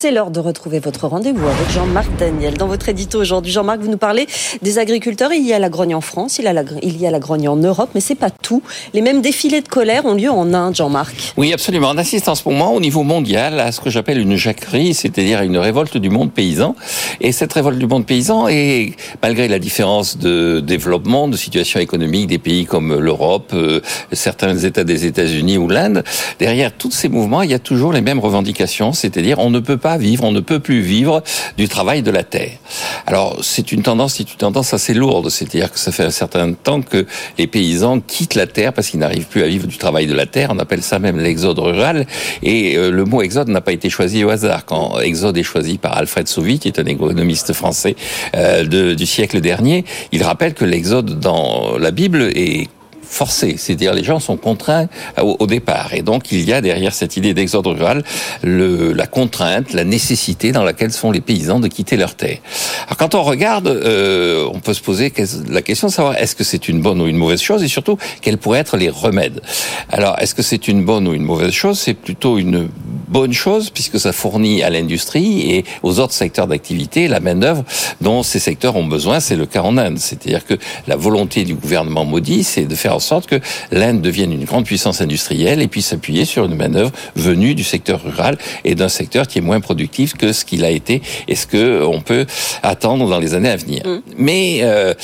C'est l'heure de retrouver votre rendez-vous avec Jean-Marc Daniel. Dans votre édito aujourd'hui, Jean-Marc, vous nous parlez des agriculteurs. Il y a la grogne en France, il, y a la grogne en Europe, mais c'est pas tout. Les mêmes défilés de colère ont lieu en Inde, Jean-Marc. Oui, absolument. On assiste en ce moment au niveau mondial à ce que j'appelle une jacquerie, c'est-à-dire une révolte du monde paysan. Et cette révolte du monde paysan est, malgré la différence de développement, de situation économique des pays comme l'Europe, euh, certains États des États-Unis ou l'Inde, derrière tous ces mouvements, il y a toujours les mêmes revendications, c'est-à-dire on ne peut pas vivre, on ne peut plus vivre du travail de la terre. Alors c'est une tendance, c'est une tendance assez lourde, c'est-à-dire que ça fait un certain temps que les paysans quittent la terre parce qu'ils n'arrivent plus à vivre du travail de la terre. On appelle ça même l'exode rural. Et euh, le mot exode n'a pas été choisi au hasard. Quand exode est choisi par Alfred Sauvy, qui est un économiste français euh, du siècle dernier, il rappelle que l'exode dans la Bible est forcé, c'est-à-dire les gens sont contraints au, départ. Et donc il y a derrière cette idée d'exode rural la contrainte, la nécessité dans laquelle sont les paysans de quitter leur terre. Alors quand on regarde, euh, on peut se poser la question de savoir est-ce que c'est une bonne ou une mauvaise chose et surtout quels pourraient être les remèdes? Alors est-ce que c'est une bonne ou une mauvaise chose? C'est plutôt une bonne chose puisque ça fournit à l'industrie et aux autres secteurs d'activité la main d'œuvre dont ces secteurs ont besoin. C'est le cas en Inde, c'est-à-dire que la volonté du gouvernement maudit, c'est de faire en sorte que l'Inde devienne une grande puissance industrielle et puisse s'appuyer sur une main d'œuvre venue du secteur rural et d'un secteur qui est moins productif que ce qu'il a été et ce que on peut attendre dans les années à venir. Mm. Mais euh,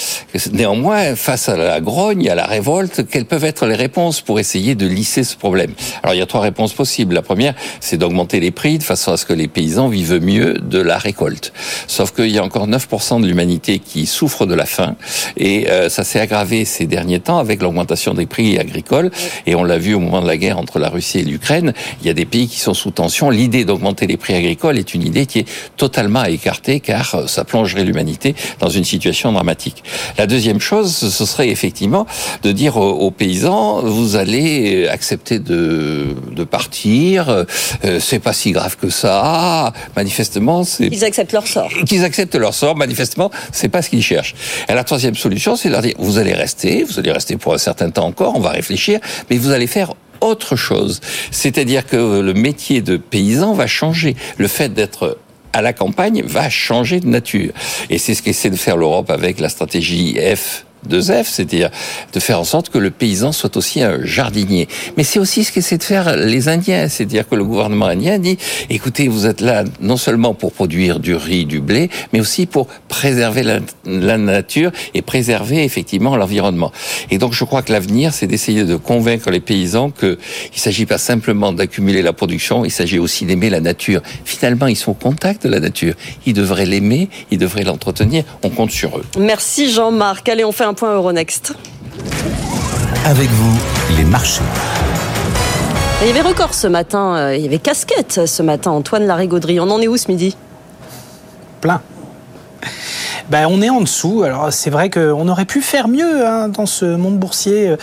néanmoins, face à la grogne, à la révolte, quelles peuvent être les réponses pour essayer de lisser ce problème? Alors il y a trois réponses possibles. La première, c'est d'augmenter les prix de façon à ce que les paysans vivent mieux de la récolte. Sauf qu'il y a encore 9% de l'humanité qui souffre de la faim et euh, ça s'est aggravé ces derniers temps avec l'augmentation des prix agricoles et on l'a vu au moment de la guerre entre la Russie et l'Ukraine, il y a des pays qui sont sous tension. L'idée d'augmenter les prix agricoles est une idée qui est totalement à écarter car euh, ça plongerait l'humanité dans une situation dramatique. La deuxième chose, ce serait effectivement de dire aux, paysans, vous allez accepter de, de partir, euh, c'est pas si grave que ça. Manifestement, c'est ils acceptent leur sort. Qu'ils acceptent leur sort. Manifestement, c'est pas ce qu'ils cherchent. Et la troisième solution, c'est de leur dire vous allez rester, vous allez rester pour un certain temps encore. On va réfléchir, mais vous allez faire autre chose. C'est-à-dire que le métier de paysan va changer. Le fait d'être à la campagne va changer de nature. Et c'est ce qu'essaie de faire l'Europe avec la stratégie F de ZEF, c'est-à-dire de faire en sorte que le paysan soit aussi un jardinier. Mais c'est aussi ce qu'essaient de faire les Indiens, c'est-à-dire que le gouvernement indien dit, écoutez, vous êtes là non seulement pour produire du riz, du blé, mais aussi pour préserver la, la nature et préserver effectivement l'environnement. Et donc je crois que l'avenir, c'est d'essayer de convaincre les paysans qu'il ne s'agit pas simplement d'accumuler la production, il s'agit aussi d'aimer la nature. Finalement, ils sont au contact de la nature. Ils devraient l'aimer, ils devraient l'entretenir. On compte sur eux. Merci Jean-Marc. Allez, on fait un point Euronext. Avec vous, les marchés. Il y avait record ce matin, euh, il y avait casquette ce matin, Antoine Larigauderie. On en est où ce midi? Plein. Ben, on est en dessous. Alors c'est vrai qu'on aurait pu faire mieux hein, dans ce monde boursier. Euh,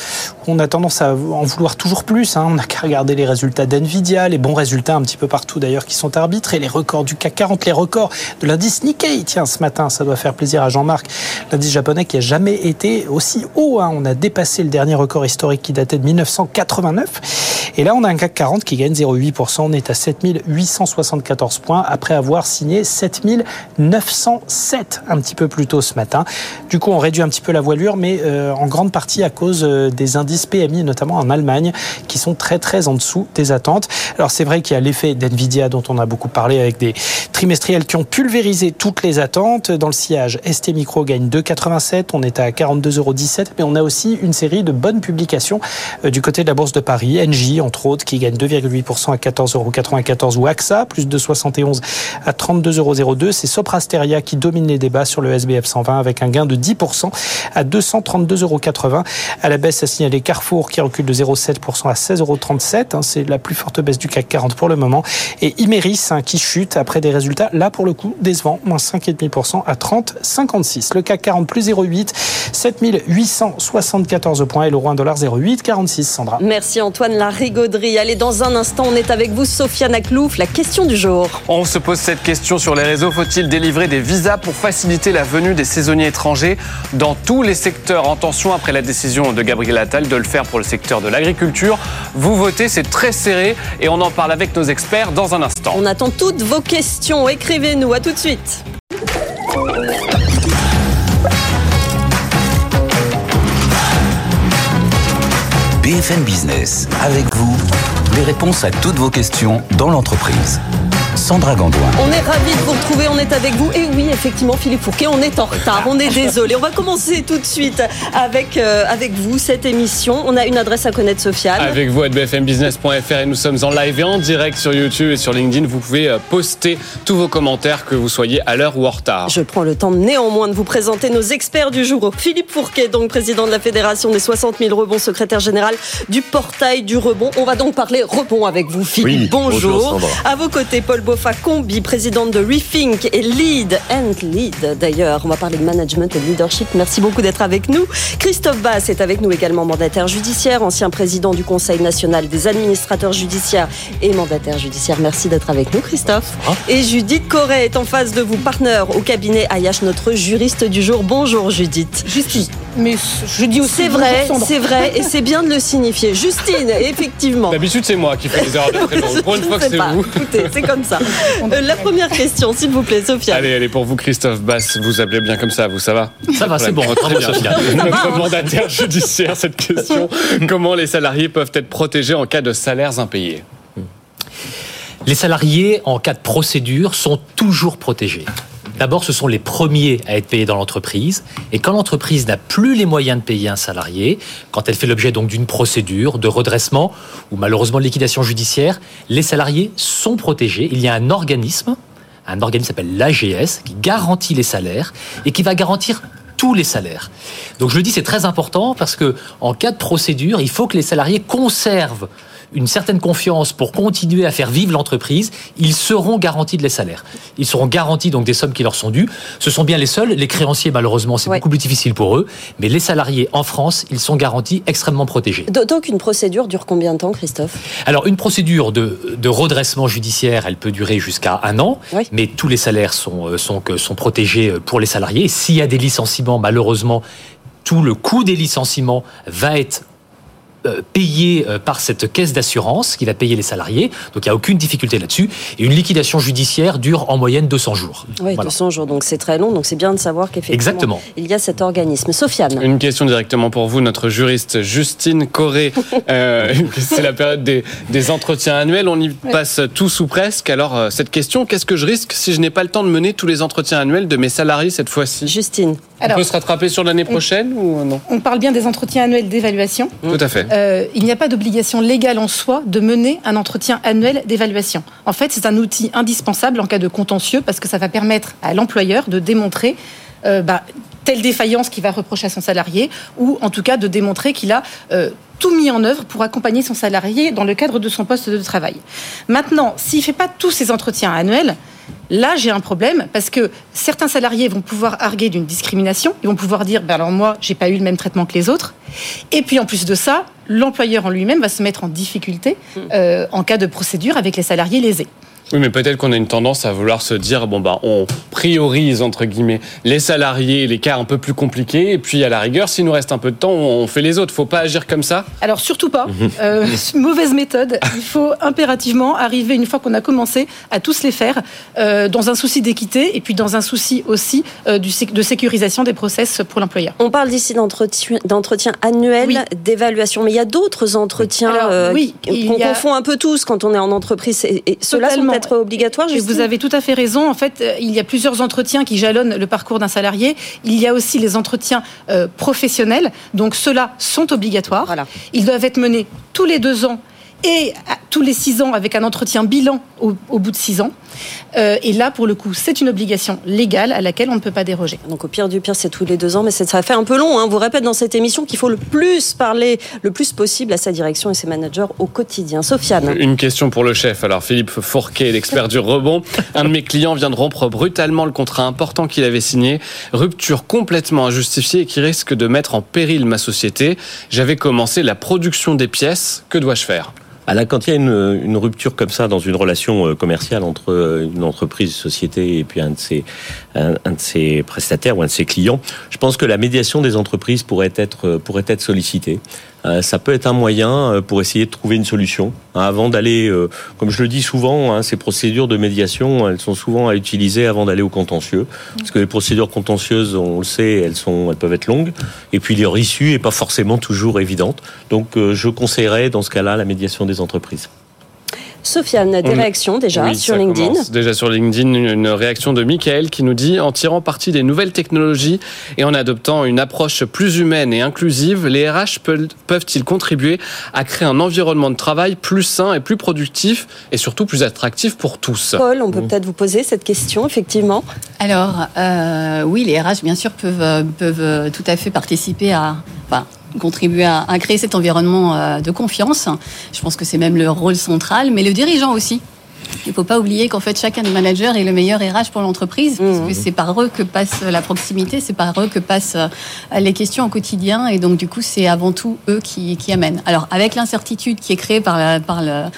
on a tendance à en vouloir toujours plus. Hein. On n'a qu'à regarder les résultats d'NVIDIA, les bons résultats un petit peu partout d'ailleurs qui sont arbitrés, les records du CAC 40, les records de l'indice Nikkei. Tiens, ce matin, ça doit faire plaisir à Jean-Marc. L'indice japonais qui a jamais été aussi haut. Hein. On a dépassé le dernier record historique qui datait de 1989. Et là, on a un CAC 40 qui gagne 0,8%. On est à 7874 points après avoir signé 7907 un petit peu plus tôt ce matin. Du coup, on réduit un petit peu la voilure, mais euh, en grande partie à cause euh, des indices PMI, notamment en Allemagne, qui sont très très en dessous des attentes. Alors c'est vrai qu'il y a l'effet d'NVIDIA dont on a beaucoup parlé avec des trimestriels qui ont pulvérisé toutes les attentes. Dans le sillage, ST Micro gagne 2,87, on est à 42,17 euros, mais on a aussi une série de bonnes publications euh, du côté de la Bourse de Paris. NJ, entre autres, qui gagne 2,8% à 14,94 euros, ou AXA, plus de 71 à 32,02 euros. C'est Soprasteria qui domine les débats sur le SBF 120 avec un gain de 10% à 232,80 euros. À la baisse, a signalé Carrefour qui recule de 0,7% à 16,37 euros. Hein, c'est la plus forte baisse du CAC 40 pour le moment. Et Imeris hein, qui chute après des résultats résultat, là pour le coup, décevant, moins 5,5% à 30,56. Le CAC 40 plus 0,8, 7874 points et l'euro 1 dollar 0,846. Sandra. Merci Antoine Larigauderie. Allez, dans un instant, on est avec vous, Sofiane Aklouf. La question du jour. On se pose cette question sur les réseaux. Faut-il délivrer des visas pour faciliter la venue des saisonniers étrangers dans tous les secteurs En tension après la décision de Gabriel Attal de le faire pour le secteur de l'agriculture. Vous votez, c'est très serré et on en parle avec nos experts dans un instant. On attend toutes vos questions. Écrivez-nous. À tout de suite. BFM Business, avec vous, les réponses à toutes vos questions dans l'entreprise. Sandra Gandoin. On est ravis de vous retrouver, on est avec vous. Et oui, effectivement, Philippe Fourquet, on est en retard, on est désolé. On va commencer tout de suite avec, euh, avec vous cette émission. On a une adresse à connaître, Sofiane. Avec vous à bfmbusiness.fr et nous sommes en live et en direct sur YouTube et sur LinkedIn. Vous pouvez euh, poster tous vos commentaires, que vous soyez à l'heure ou en retard. Je prends le temps néanmoins de vous présenter nos experts du jour. Philippe Fourquet, donc président de la Fédération des 60 000 rebonds, secrétaire général du portail du rebond. On va donc parler rebond avec vous, Philippe. Oui, bonjour. bonjour, à vos côtés, Paul Boffa Combi, présidente de Rethink et Lead and Lead d'ailleurs. On va parler de management et de leadership. Merci beaucoup d'être avec nous. Christophe Bass est avec nous également mandataire judiciaire, ancien président du Conseil national des administrateurs judiciaires et mandataire judiciaire. Merci d'être avec nous, Christophe. Et Judith Corret est en face de vous, partenaire au cabinet Ayash, notre juriste du jour. Bonjour Judith. Justine. Mais je dis aussi C'est vrai, c'est vrai, et c'est bien de le signifier. Justine, effectivement. D'habitude, c'est moi qui fais les erreurs de. Pour une fois que c'est vous. Écoutez, c'est comme ça. Euh, la première question, s'il vous plaît, Sophia. Allez, allez, pour vous, Christophe Bass, vous appelez bien comme ça, vous, ça va Ça va, c'est bon. Très bien. Sophia. Notre mandataire judiciaire, cette question. Comment les salariés peuvent être protégés en cas de salaires impayés Les salariés, en cas de procédure, sont toujours protégés. D'abord, ce sont les premiers à être payés dans l'entreprise. Et quand l'entreprise n'a plus les moyens de payer un salarié, quand elle fait l'objet donc d'une procédure de redressement ou malheureusement de liquidation judiciaire, les salariés sont protégés. Il y a un organisme, un organisme qui s'appelle l'AGS, qui garantit les salaires et qui va garantir tous les salaires. Donc je le dis, c'est très important parce que en cas de procédure, il faut que les salariés conservent une certaine confiance pour continuer à faire vivre l'entreprise, ils seront garantis de les salaires. Ils seront garantis donc des sommes qui leur sont dues. Ce sont bien les seuls. Les créanciers, malheureusement, c'est Ouais. beaucoup plus difficile pour eux. Mais les salariés en France, ils sont garantis extrêmement protégés. Donc une procédure dure combien de temps, Christophe? Alors, une procédure de, de redressement judiciaire, elle peut durer jusqu'à un an, Oui. mais tous les salaires sont, euh, sont, sont protégés euh, pour les salariés. S'il y a des licenciements, malheureusement, tout le coût des licenciements va être payé euh, par cette caisse d'assurance qui va payer les salariés. Donc il n'y a aucune difficulté là-dessus. Et une liquidation judiciaire dure en moyenne 200 jours. Oui, Voilà. 200 jours, donc c'est très long, donc c'est bien de savoir qu'effectivement, Exactement. il y a cet organisme. Sofiane, Une question directement pour vous, notre juriste Justine Corré. Euh, c'est la période des, des entretiens annuels. On y passe tous ou presque. Alors, euh, cette question, qu'est-ce que je risque si je n'ai pas le temps de mener tous les entretiens annuels de mes salariés cette fois-ci? Justine, On Alors, peut se rattraper sur l'année prochaine ou non? On parle bien des entretiens annuels d'évaluation. Tout à fait. Euh, il n'y a pas d'obligation légale en soi de mener un entretien annuel d'évaluation. En fait, c'est un outil indispensable en cas de contentieux parce que ça va permettre à l'employeur de démontrer euh, bah, telle défaillance qu'il va reprocher à son salarié ou en tout cas de démontrer qu'il a euh, tout mis en œuvre pour accompagner son salarié dans le cadre de son poste de travail. Maintenant, s'il ne fait pas tous ces entretiens annuels, Là, j'ai un problème parce que certains salariés vont pouvoir arguer d'une discrimination. Ils vont pouvoir dire, ben alors moi, j'ai pas eu le même traitement que les autres. Et puis en plus de ça, l'employeur en lui-même va se mettre en difficulté euh, en cas de procédure avec les salariés lésés. Oui, mais peut-être qu'on a une tendance à vouloir se dire bon bah on priorise entre guillemets les salariés, les cas un peu plus compliqués, et puis à la rigueur, s'il nous reste un peu de temps, on fait les autres. Faut pas agir comme ça. Alors surtout pas, euh, mauvaise méthode. Il faut impérativement arriver une fois qu'on a commencé à tous les faire euh, dans un souci d'équité et puis dans un souci aussi euh, du de sécurisation des process pour l'employeur. on parle d'ici d'entretien d'entretien annuel, Oui. d'évaluation, mais il y a d'autres entretiens Alors, euh, oui, qu'on a- confond un peu tous quand on est en entreprise. Et, et ceux-là sont Et vous avez tout à fait raison. En fait, euh, il y a plusieurs entretiens qui jalonnent le parcours d'un salarié. Il y a aussi les entretiens euh, professionnels. Donc, ceux-là sont obligatoires. Voilà. Ils doivent être menés tous les deux ans et à- tous les six ans avec un entretien bilan au, au bout de six ans. Euh, et là, pour le coup, c'est une obligation légale à laquelle on ne peut pas déroger. Donc au pire du pire, c'est tous les deux ans, mais ça fait un peu long. Hein. On vous répète dans cette émission qu'il faut le plus parler, le plus possible à sa direction et ses managers au quotidien. Sofiane. Une question pour le chef. Alors Philippe Fourquet, l'expert du rebond. Un de mes clients vient de rompre brutalement le contrat important qu'il avait signé. Rupture complètement injustifiée et qui risque de mettre en péril ma société. J'avais commencé la production des pièces. Que dois-je faire? Là, quand il y a une, une, rupture comme ça dans une relation euh, commerciale entre euh, une entreprise, une société et puis un de ses, un, de ses prestataires ou un de ses clients, je pense que la médiation des entreprises pourrait être, pourrait être sollicitée. Euh, ça peut être un moyen euh, pour essayer de trouver une solution. Hein, avant d'aller, euh, comme je le dis souvent, hein, ces procédures de médiation, elles sont souvent à utiliser avant d'aller au contentieux, parce que les procédures contentieuses, on le sait, elles sont, elles peuvent être longues, et puis leur issue est pas forcément toujours évidente. Donc, je conseillerais dans ce cas-là la médiation des entreprises. Sofiane, des réactions déjà sur LinkedIn. Déjà sur LinkedIn, une réaction de Michael qui nous dit En tirant parti des nouvelles technologies et en adoptant une approche plus humaine et inclusive, les RH peuvent-ils contribuer à créer un environnement de travail plus sain et plus productif et surtout plus attractif pour tous? Paul, on peut peut-être vous poser cette question, effectivement. Alors, euh, oui, les RH, bien sûr, peuvent, peuvent tout à fait participer à contribuer à, créer cet environnement euh, de confiance. Je pense que c'est même le rôle central, mais le dirigeant aussi. Il ne faut pas oublier qu'en fait, chacun des managers est le meilleur RH pour l'entreprise, parce que mmh. c'est par eux que passe la proximité, c'est par eux que passent euh, les questions au quotidien, et donc du coup, c'est avant tout eux qui, qui amènent. Alors, avec l'incertitude qui est créée par, euh,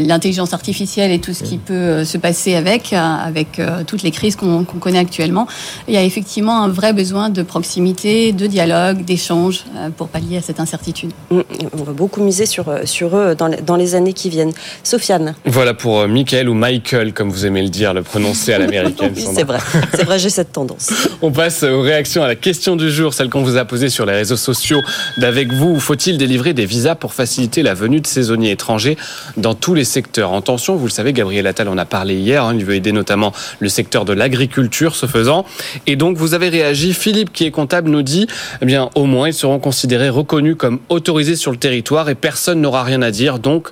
l'intelligence artificielle et tout ce qui mmh. peut euh, se passer avec, avec toutes les crises qu'on connaît actuellement, il y a effectivement un vrai besoin de proximité, de dialogue, d'échange pour pallier à cette incertitude. Mmh. On va beaucoup miser sur, sur eux dans les, dans les années qui viennent. Sofiane. Voilà pour euh, Michael ou Michael, comme vous aimez le dire, le prononcer à l'américaine. oui, c'est vrai, c'est vrai, j'ai cette tendance. On passe aux réactions à la question du jour, celle qu'on vous a posée sur les réseaux sociaux. D'avec vous, faut-il délivrer des visas pour faciliter la venue de saisonniers étrangers dans tous les secteurs? En tension, vous le savez, Gabriel Attal en a parlé hier, hein, il veut aider notamment le secteur de l'agriculture, ce faisant. Et donc, vous avez réagi. Philippe, qui est comptable, nous dit, eh bien, au moins, ils seront considérés reconnus comme autorisés sur le territoire et personne n'aura rien à dire. Donc,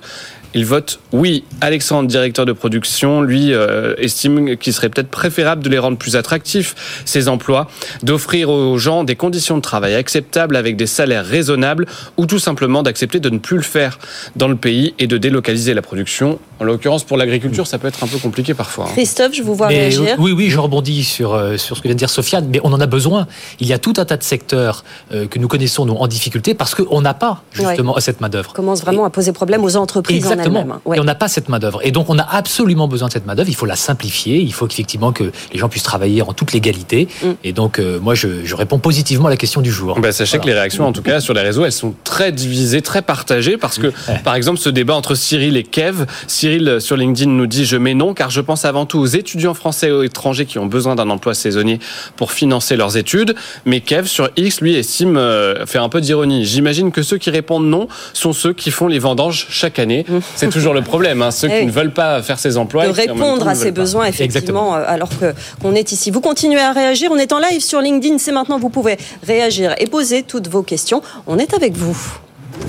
il vote oui. Alexandre, directeur de production, lui euh, estime qu'il serait peut-être préférable de les rendre plus attractifs, ces emplois, d'offrir aux gens des conditions de travail acceptables avec des salaires raisonnables ou tout simplement d'accepter de ne plus le faire dans le pays et de délocaliser la production. En l'occurrence, pour l'agriculture, ça peut être un peu compliqué parfois. Hein. Christophe, je vous vois réagir. Oui, oui, je rebondis sur, euh, sur ce que vient de dire Sofiane, mais on en a besoin. Il y a tout un tas de secteurs euh, que nous connaissons nous, en difficulté parce qu'on n'a pas justement cette main-d'œuvre. commence vraiment à poser problème aux entreprises Exactement. Et on n'a pas cette main-d'œuvre. Et donc, on a absolument besoin de cette main-d'œuvre. Il faut la simplifier. Il faut effectivement que les gens puissent travailler en toute légalité. Mm. Et donc, euh, moi, je, je, réponds positivement à la question du jour. Bah, sachez que les réactions, en tout cas, sur les réseaux, elles sont très divisées, très partagées. Parce que, par exemple, ce débat entre Cyril et Kev, Cyril euh, sur LinkedIn nous dit Je mets non, car je pense avant tout aux étudiants français et étrangers qui ont besoin d'un emploi saisonnier pour financer leurs études. Mais Kev, sur X, lui, estime, euh, fait un peu d'ironie. J'imagine que ceux qui répondent non sont ceux qui font les vendanges chaque année. Mm. C'est toujours le problème. Hein. Ceux qui eh ne veulent pas faire ces emplois. De répondre à ces besoins, effectivement, euh, alors qu'on est ici. Vous continuez à réagir. On est en live sur LinkedIn. C'est maintenant. Vous pouvez réagir et poser toutes vos questions. On est avec vous.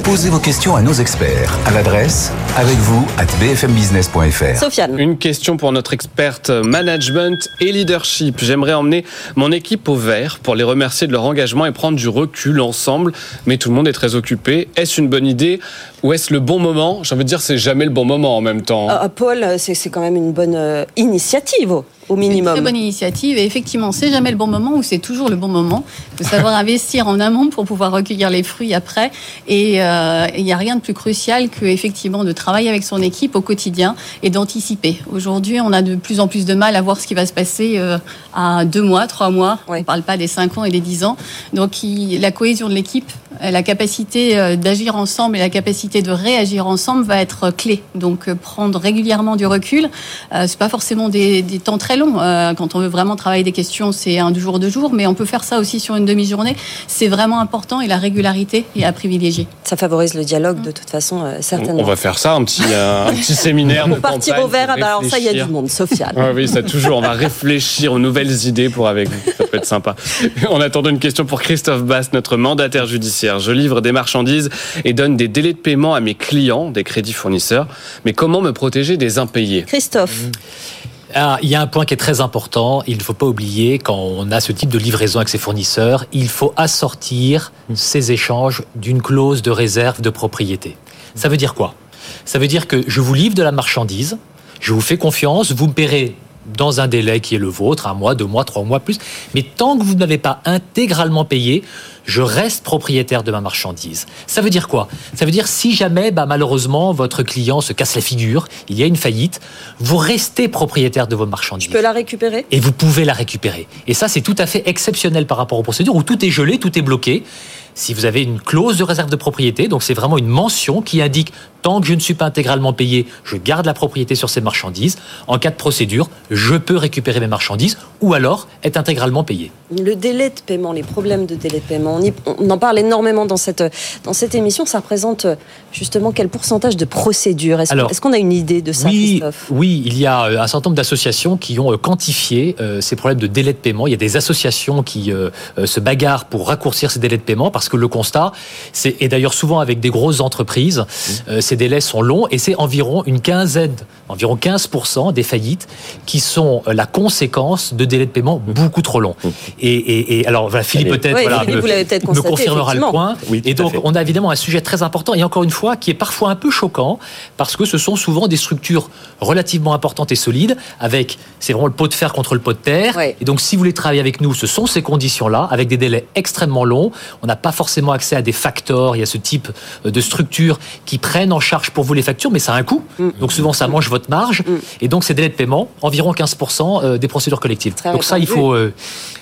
Posez vos questions à nos experts à l'adresse avec vous at bfmbusiness.fr. Sofiane. Une question pour notre experte management et leadership. J'aimerais emmener mon équipe au vert pour les remercier de leur engagement et prendre du recul ensemble. Mais tout le monde est très occupé. Est-ce une bonne idée ou est-ce le bon moment? J'ai envie de dire, c'est jamais le bon moment en même temps. Ah, Paul, c'est quand même une bonne euh, initiative au minimum. Une très bonne initiative. Et effectivement, c'est jamais le bon moment ou c'est toujours le bon moment. Faut savoir investir en amont pour pouvoir recueillir les fruits après. Et euh, il n'y a rien de plus crucial que effectivement de travailler avec son équipe au quotidien et d'anticiper. Aujourd'hui, on a de plus en plus de mal à voir ce qui va se passer euh, à deux mois, trois mois. On ne parle pas des cinq ans et des dix ans. Donc, la cohésion de l'équipe, la capacité euh, d'agir ensemble et la capacité de réagir ensemble va être clé. Donc, prendre régulièrement du recul, c'est pas forcément des, des temps très long. Euh, quand on veut vraiment travailler des questions, c'est un jour, deux jours, mais on peut faire ça aussi sur une demi-journée. C'est vraiment important et la régularité est à privilégier. Ça favorise le dialogue de toute façon, euh, certainement. On va faire ça, un petit, euh, un petit séminaire. pour partir au vert, ah bah alors ça, il y a du monde, Sophia. oui, ça toujours. On va réfléchir aux nouvelles idées pour avec vous. Ça peut être sympa. En attendant une question pour Christophe Bass, notre mandataire judiciaire. Financière. Je livre des marchandises et donne des délais de paiement à mes clients, des crédits fournisseurs. Mais comment me protéger des impayés? Christophe. Ah, il y a un point qui est très important. Il ne faut pas oublier, quand on a ce type de livraison avec ses fournisseurs, il faut assortir ces échanges d'une clause de réserve de propriété. Ça veut dire quoi? Ça veut dire que je vous livre de la marchandise, je vous fais confiance, vous me paierez dans un délai qui est le vôtre, un mois, deux mois, trois mois plus. Mais tant que vous n'avez pas intégralement payé, je reste propriétaire de ma marchandise. Ça veut dire quoi? Ça veut dire si jamais, bah, malheureusement, votre client se casse la figure, il y a une faillite, vous restez propriétaire de vos marchandises. Je peux la récupérer? Et vous pouvez la récupérer. Et ça, c'est tout à fait exceptionnel par rapport aux procédures où tout est gelé, tout est bloqué. Si vous avez une clause de réserve de propriété, donc c'est vraiment une mention qui indique tant que je ne suis pas intégralement payé, je garde la propriété sur ces marchandises. En cas de procédure, je peux récupérer mes marchandises ou alors être intégralement payé. Le délai de paiement, les problèmes de délai de paiement, on, y- on en parle énormément dans cette, dans cette émission. Ça représente justement quel pourcentage de procédures Est-ce qu'on a une idée de ça, oui, Christophe? oui, il y a euh, un certain nombre d'associations qui ont euh, quantifié euh, ces problèmes de délai de paiement. Il y a des associations qui se bagarrent pour raccourcir ces délais de paiement parce que le constat, c'est et d'ailleurs souvent avec des grosses entreprises, euh, ces délais sont longs et c'est environ une quinzaine, environ 15% des faillites qui sont la conséquence de délais de paiement beaucoup trop longs. Et, et- et alors voilà, Philippe peut-être Oui, voilà, Philippe, me, peut-être me confirmera le point. Oui, et à donc on a évidemment un sujet très important et encore une fois qui est parfois un peu choquant parce que ce sont souvent des structures relativement importantes et solides avec c'est vraiment le pot de fer contre le pot de terre Ouais. et donc si vous voulez travailler avec nous ce sont ces conditions là avec des délais extrêmement longs on n'a pas forcément accès à des facteurs il y a ce type euh, de structures qui prennent en charge pour vous les factures mais ça a un coût Mm. donc souvent ça mange votre marge et donc ces délais de paiement environ 15% euh, des procédures collectives Très donc ça il faut euh,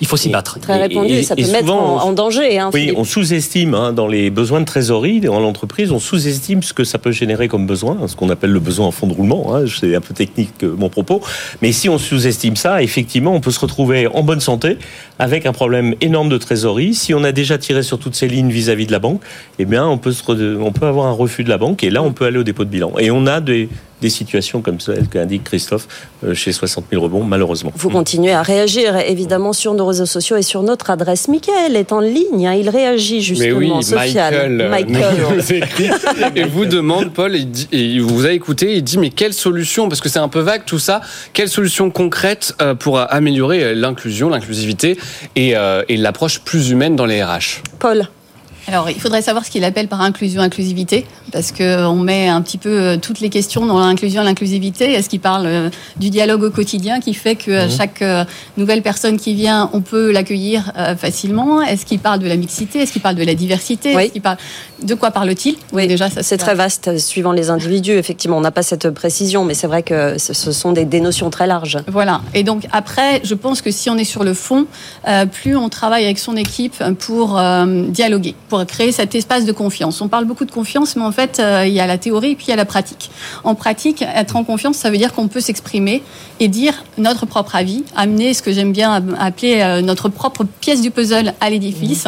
il faut s'y battre Très Et- répandu, et- ça peut mettre souvent, en, en danger. Hein, Oui, Philippe. on sous-estime hein, dans les besoins de trésorerie dans l'entreprise, on sous-estime ce que ça peut générer comme besoin, ce qu'on appelle le besoin en fond de roulement. Hein, c'est un peu technique euh, mon propos, mais si on sous-estime ça, effectivement, on peut se retrouver en bonne santé avec un problème énorme de trésorerie. Si on a déjà tiré sur toutes ces lignes vis-à-vis de la banque, eh bien, on peut se on peut avoir un refus de la banque et là, on peut aller au dépôt de bilan. Et on a des, des situations comme celle qu'indique Christophe euh, chez 60 000 rebonds, malheureusement. Vous continuez à réagir évidemment sur nos réseaux sociaux et sur notre adresse. Michael est en ligne, hein, il réagit Mais justement. oui, Sofiane. Michael, euh, Michael. nous écrit et vous demande, Paul, dit- et vous a écouté, il dit mais quelle solution, parce que c'est un peu vague tout ça, quelle solution concrète euh, pour améliorer l'inclusion, l'inclusivité et, et l'approche plus humaine dans les RH Paul. Alors, il faudrait savoir ce qu'il appelle par inclusion, inclusivité, parce que on met un petit peu euh, toutes les questions dans l'inclusion et l'inclusivité. Est-ce qu'il parle euh, du dialogue au quotidien qui fait que euh, chaque euh, nouvelle personne qui vient, on peut l'accueillir euh, facilement? Est-ce qu'il parle de la mixité? Est-ce qu'il parle de la diversité? Oui. Est-ce qu'il parle de quoi parle-t-il? Oui, déjà, ça c'est très vaste euh, suivant les individus. Effectivement, on n'a pas cette précision, mais c'est vrai que ce ce sont des, des notions très larges. Voilà. Et donc après, je pense que si on est sur le fond, euh, plus on travaille avec son équipe pour euh, dialoguer, pour créer cet espace de confiance. On parle beaucoup de confiance, mais en fait, euh, il y a la théorie et puis il y a la pratique. En pratique, être en confiance, ça veut dire qu'on peut s'exprimer et dire notre propre avis, amener ce que j'aime bien appeler euh, notre propre pièce du puzzle à l'édifice.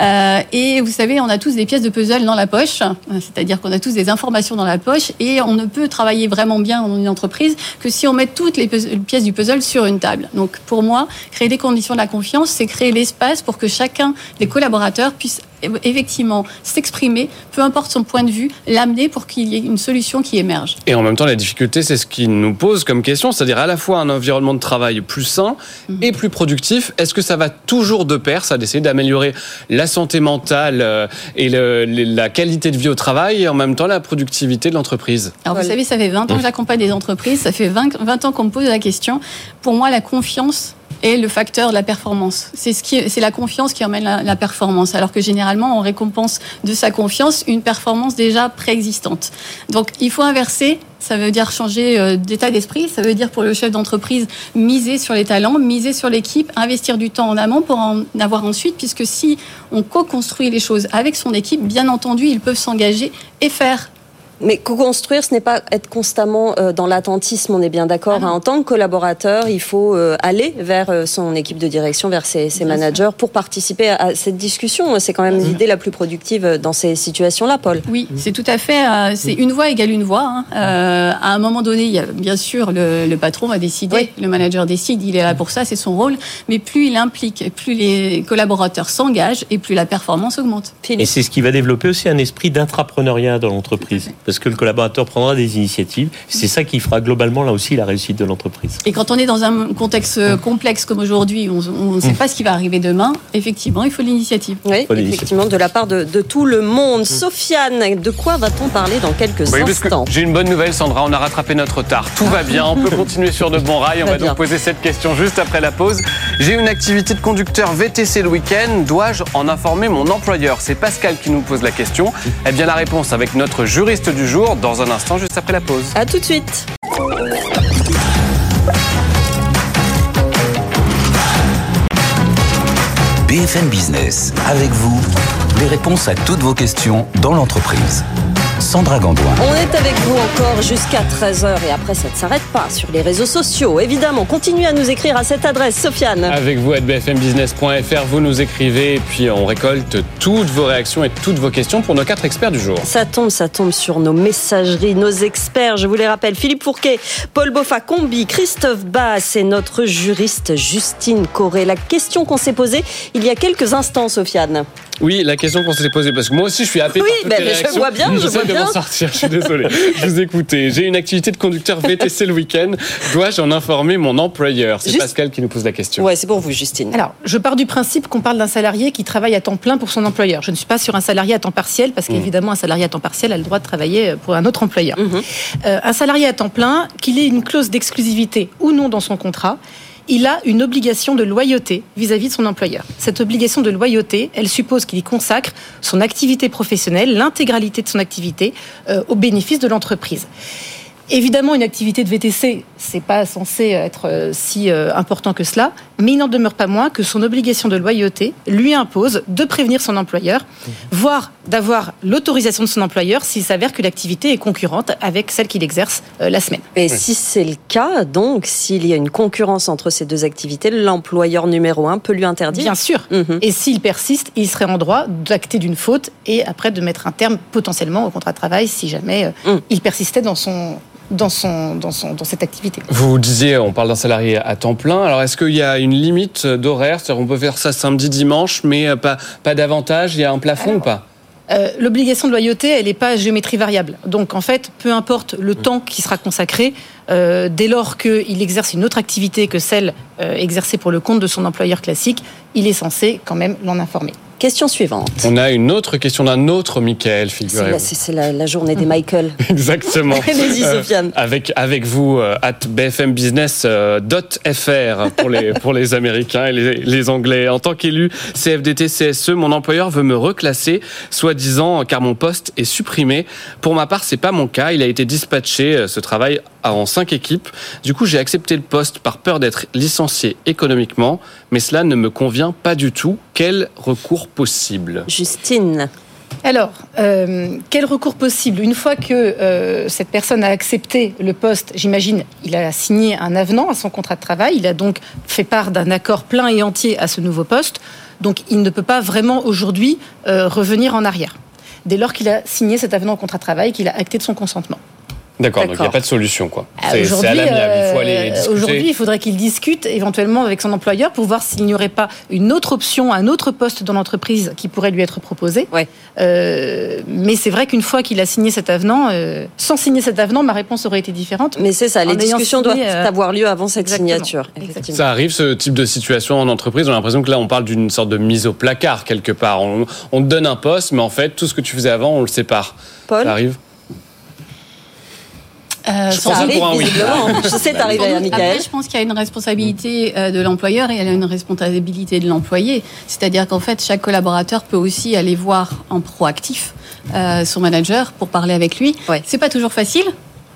Euh, et vous savez, on a tous des pièces de puzzle dans la poche, c'est-à-dire qu'on a tous des informations dans la poche et on ne peut travailler vraiment bien dans une entreprise que si on met toutes les pièces du puzzle sur une table. Donc pour moi, créer des conditions de la confiance, c'est créer l'espace pour que chacun des collaborateurs puisse effectivement s'exprimer, peu importe son point de vue, l'amener pour qu'il y ait une solution qui émerge. Et en même temps, la difficulté, c'est ce qui nous pose comme question, c'est-à-dire à la fois un environnement de travail plus sain et plus productif. Est-ce que ça va toujours de pair, ça, d'essayer d'améliorer la santé mentale euh, et le- la qualité de vie au travail et en même temps la productivité de l'entreprise? Alors vous savez, ça fait 20 ans que j'accompagne des entreprises, ça fait 20, 20 ans qu'on me pose la question. Pour moi, la confiance est le facteur de la performance. C'est ce la confiance qui emmène la, la performance, alors que généralement on récompense de sa confiance une performance déjà préexistante. Donc il faut inverser. Ça veut dire changer euh, d'état d'esprit. Ça veut dire pour le chef d'entreprise miser sur les talents, miser sur l'équipe, investir du temps en amont pour en avoir ensuite, puisque si on co-construit les choses avec son équipe, bien entendu, ils peuvent s'engager et faire Mais co-construire, ce n'est pas être constamment euh, dans l'attentisme, on est bien d'accord. Ah hein. en tant que collaborateur, il faut euh, aller vers euh, son équipe de direction, vers ses, ses managers pour participer à cette discussion. C'est quand même l'idée la plus productive dans ces situations-là, Paul. Oui, c'est tout à fait. c'est une voix égale une voix. hein. À un moment donné, il y a, bien sûr, le, le patron va décider, le manager décide, il est là pour ça, c'est son rôle. Mais plus il implique, plus les collaborateurs s'engagent et plus la performance augmente. Et c'est ce qui va développer aussi un esprit d'intrapreneuriat dans l'entreprise. Parce que le collaborateur prendra des initiatives. C'est ça qui fera globalement là aussi la réussite de l'entreprise. Et quand on est dans un contexte euh, complexe comme aujourd'hui, on ne sait pas ce qui va arriver demain, effectivement, il faut l'initiative. Oui, Faut effectivement, de la part de, de tout le monde. Sofiane, de quoi va-t-on parler dans quelques Oui, parce que instants j'ai une bonne nouvelle, Sandra. On a rattrapé notre retard. Tout va bien. On peut continuer sur de bons rails. On Va va bien. donc poser cette question juste après la pause. J'ai une activité de conducteur VTC le week-end. Dois-je en informer mon employeur? C'est Pascal qui nous pose la question. Eh bien, la réponse avec notre juriste du jour dans un instant, juste après la pause. À tout de suite. BFM Business, avec vous, les réponses à toutes vos questions dans l'entreprise. Sandra Gandoin. On est avec vous encore jusqu'à 13h et après ça ne s'arrête pas sur les réseaux sociaux. Évidemment, continuez à nous écrire à cette adresse, Sofiane. Avec vous, à bfmbusiness.fr, vous nous écrivez et puis on récolte toutes vos réactions et toutes vos questions pour nos quatre experts du jour. Ça tombe, ça tombe sur nos messageries, nos experts. Je vous les rappelle, Philippe Fourquet, Paul Boffa-Combi, Christophe Bass et notre juriste Justine Corré. La question qu'on s'est posée il y a quelques instants, Sofiane. Oui, la question qu'on s'est posée, parce que moi aussi je suis happé Oui, par toutes ben, les je réactions. vois bien, je vois de m'en sortir, je suis désolé. je vous écoutez. J'ai une activité de conducteur VTC le week-end. Dois-je en informer mon employeur? C'est Juste- Pascal qui nous pose la question. Ouais, c'est pour vous, Justine. Alors, je pars du principe qu'on parle d'un salarié qui travaille à temps plein pour son employeur. Je ne suis pas sur un salarié à temps partiel, parce qu'évidemment, un salarié à temps partiel a le droit de travailler pour un autre employeur. Mhm. Euh, un salarié à temps plein, qu'il ait une clause d'exclusivité ou non dans son contrat, il a une obligation de loyauté vis-à-vis de son employeur. Cette obligation de loyauté, elle suppose qu'il y consacre son activité professionnelle, l'intégralité de son activité, euh, au bénéfice de l'entreprise. Évidemment, une activité de VTC, c'est pas censé être euh, si euh, important que cela, mais il n'en demeure pas moins que son obligation de loyauté lui impose de prévenir son employeur, voire d'avoir l'autorisation de son employeur s'il s'avère que l'activité est concurrente avec celle qu'il exerce euh, la semaine. Et si c'est le cas, donc, s'il y a une concurrence entre ces deux activités, l'employeur numéro un peut lui interdire? Bien sûr. Mhm. Et s'il persiste, il serait en droit d'acter d'une faute et après de mettre un terme potentiellement au contrat de travail si jamais euh, Mm. il persistait dans son dans son dans son dans cette activité. Vous disiez, on parle d'un salarié à temps plein. Alors, est-ce qu'il y a une limite d'horaire? C'est-à-dire, on peut faire ça samedi, dimanche, mais euh, pas, pas davantage? Il y a un plafond ou pas? Euh, L'obligation de loyauté, elle n'est pas à géométrie variable. Donc, en fait, peu importe le temps qui sera consacré, euh, dès lors qu'il exerce une autre activité que celle euh, exercée pour le compte de son employeur classique, il est censé quand même l'en informer. Question suivante. On a une autre question d'un autre Michael, figurez-vous. c'est- la- la journée des Michael. Exactement. Allez-y, Euh, Sofiane. avec, avec vous, euh, at bfmbusiness.fr pour les, pour les Américains et les, les Anglais. En tant qu'élu CFDT CSE, mon employeur veut me reclasser, soi-disant car mon poste est supprimé. Pour ma part, c'est pas mon cas. Il a été dispatché, euh, ce travail, en cinq équipes. Du coup, j'ai accepté le poste par peur d'être licencié économiquement, mais cela ne me convient pas du tout. Quel recours possible? Justine. Alors, euh, quel recours possible? Une fois que euh, cette personne a accepté le poste, j'imagine, il a signé un avenant à son contrat de travail, il a donc fait part d'un accord plein et entier à ce nouveau poste, donc il ne peut pas vraiment aujourd'hui euh, revenir en arrière. Dès lors qu'il a signé cet avenant au contrat de travail, qu'il a acté de son consentement. D'accord, donc il n'y a pas de solution, quoi. C'est c'est à Aujourd'hui, l'amiable, il faut aller euh, discuter. aujourd'hui, il faudrait qu'il discute éventuellement avec son employeur pour voir s'il n'y aurait pas une autre option, un autre poste dans l'entreprise qui pourrait lui être proposé. Ouais. Euh, mais c'est vrai qu'une fois qu'il a signé cet avenant, euh, sans signer cet avenant, ma réponse aurait été différente. Mais c'est ça, les discussions signé, doivent euh, avoir lieu avant cette exactement. signature. Exactement. Ça arrive ce type de situation en entreprise. On a l'impression que là, on parle d'une sorte de mise au placard quelque part. On, on te donne un poste, mais en fait, tout ce que tu faisais avant, on le sépare. Paul Ça arrive. Euh, Je Ça que doute. pour un arrive oui. visiblement. Je sais, t'arrives à Après, je pense qu'il y a une responsabilité euh, de l'employeur et il y a une responsabilité de l'employé. C'est-à-dire qu'en fait, chaque collaborateur peut aussi aller voir en proactif euh, son manager pour parler avec lui. Ouais. C'est pas toujours facile.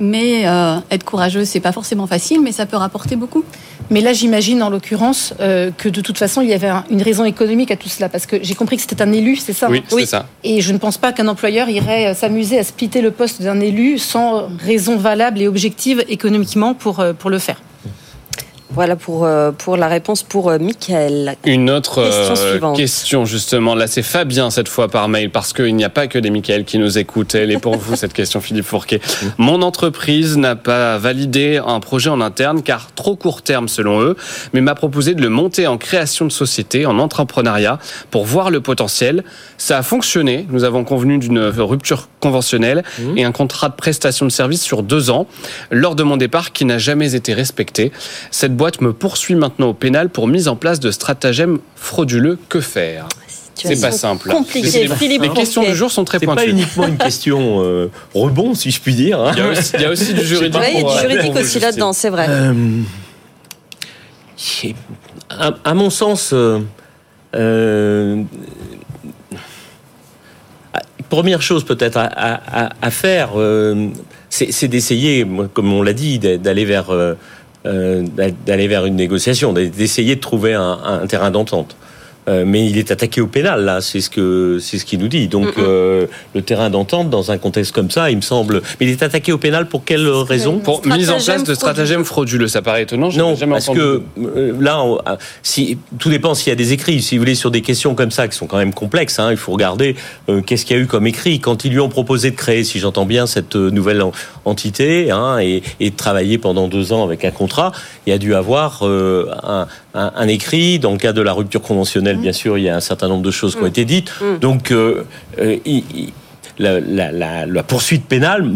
Mais euh, être courageux, c'est pas forcément facile, mais ça peut rapporter beaucoup. Mais là, j'imagine en l'occurrence euh, que de toute façon, il y avait un- une raison économique à tout cela, parce que j'ai compris que c'était un élu, c'est ça Oui, hein c'est ça. Et je ne pense pas qu'un employeur irait euh, s'amuser à splitter le poste d'un élu sans raison valable et objective économiquement pour, euh, pour le faire. Voilà pour, euh, pour la réponse pour euh, Michael. Une autre Question euh, suivante. question, justement. Là, c'est Fabien cette fois par mail parce qu'il n'y a pas que des Michael qui nous écoutent. Elle est pour vous cette question, Philippe Fourquet. Mon entreprise n'a pas validé un projet en interne car trop court terme selon eux, mais m'a proposé de le monter en création de société, en entrepreneuriat pour voir le potentiel. Ça a fonctionné. Nous avons convenu d'une rupture conventionnelle et un contrat de prestation de service sur deux ans lors de mon départ qui n'a jamais été respecté. Cette boîte me poursuit maintenant au pénal pour mise en place de stratagèmes frauduleux. Que faire? C'est pas simple. compliquée. Les, Philippe les questions du jour sont très C'est pas pointues. uniquement une question euh, rebond, si je puis dire. hein. Il y, a aussi, il y a aussi du juridique. Ouais, il y a du juridique aussi là-dedans, c'est vrai. Euh, à, à mon sens, euh, euh, première chose peut-être à, à- à- à faire, euh, c'est d'essayer, comme on l'a dit, d'a- d'aller vers euh, d'a- d'aller vers une négociation, d'essayer de trouver un, un terrain d'entente. Euh, mais il est attaqué au pénal là, c'est ce que c'est ce qu'il nous dit. Donc euh, le terrain d'entente dans un contexte comme ça, il me semble. Mais il est attaqué au pénal pour quelle raison? Pour mise en place de stratagèmes frauduleux, ça paraît étonnant. je non, jamais parce entendu. que là, on- ah, si, tout dépend s'il y a des écrits. Si vous voulez, sur des questions comme ça, qui sont quand même complexes, hein, il faut regarder euh, qu'est-ce qu'il y a eu comme écrit. Quand ils lui ont proposé de créer, si j'entends bien, cette nouvelle en- entité hein, et, et de travailler pendant deux ans avec un contrat, il y a dû avoir euh, un, un- un écrit. Dans le cas de la rupture conventionnelle, bien sûr, il y a un certain nombre de choses qui ont été dites. Donc, euh, euh, il- il- la, la- la- la poursuite pénale,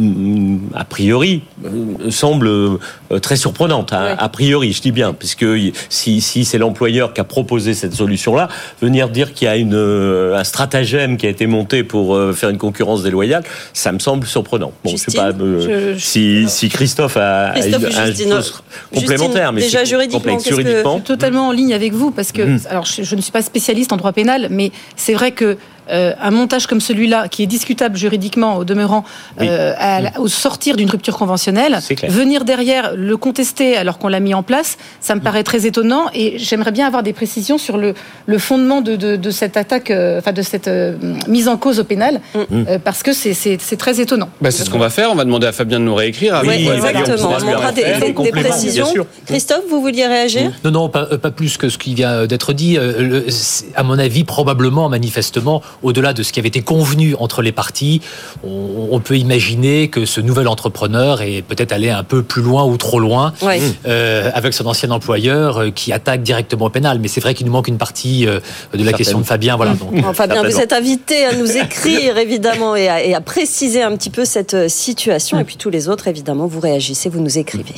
a priori, euh, semble euh, très surprenante. hein, Ouais. A priori, je dis bien, puisque si, si c'est l'employeur qui a proposé cette solution-là, venir dire qu'il y a une, euh, un stratagème qui a été monté pour faire une concurrence déloyale, ça me semble surprenant. Bon, je sais Justine, pas euh, je- je- si, si Christophe a, Christophe a Justine chose complémentaire, mais déjà juridiquement, que- Je suis totalement en ligne avec vous parce que, Mhm. alors je, je ne suis pas spécialiste en droit pénal, mais c'est vrai que euh, un montage comme celui-là, qui est discutable juridiquement au demeurant, Oui. euh, à au sortir d'une rupture conventionnelle, venir derrière le contester alors qu'on l'a mis en place, ça me paraît très étonnant et j'aimerais bien avoir des précisions sur le, le fondement de, de- de cette attaque, euh, enfin de cette euh, mise en cause au pénal, euh, parce que c'est- très étonnant. Bah, c'est ce qu'on va faire. On va demander à Fabien de nous réécrire. Oui, Avec- exactement. On demandera des, des- précisions. Christophe, vous vouliez réagir? Non, non, pas, pas plus que ce qui vient d'être dit. Euh, le- À mon avis, probablement, manifestement, au-delà de ce qui avait été convenu entre les parties, on, on peut imaginer que ce nouvel entrepreneur est peut-être allé un peu plus loin ou trop loin Ouais. euh, avec son ancien employeur euh, qui attaque directement au pénal. Mais c'est vrai qu'il nous manque une partie euh, de la question de Fabien. Voilà. Donc, Enfin bien, vous êtes invité à nous écrire évidemment et à, et à préciser un petit peu cette situation. Et puis tous les autres, évidemment, vous réagissez, vous nous écrivez.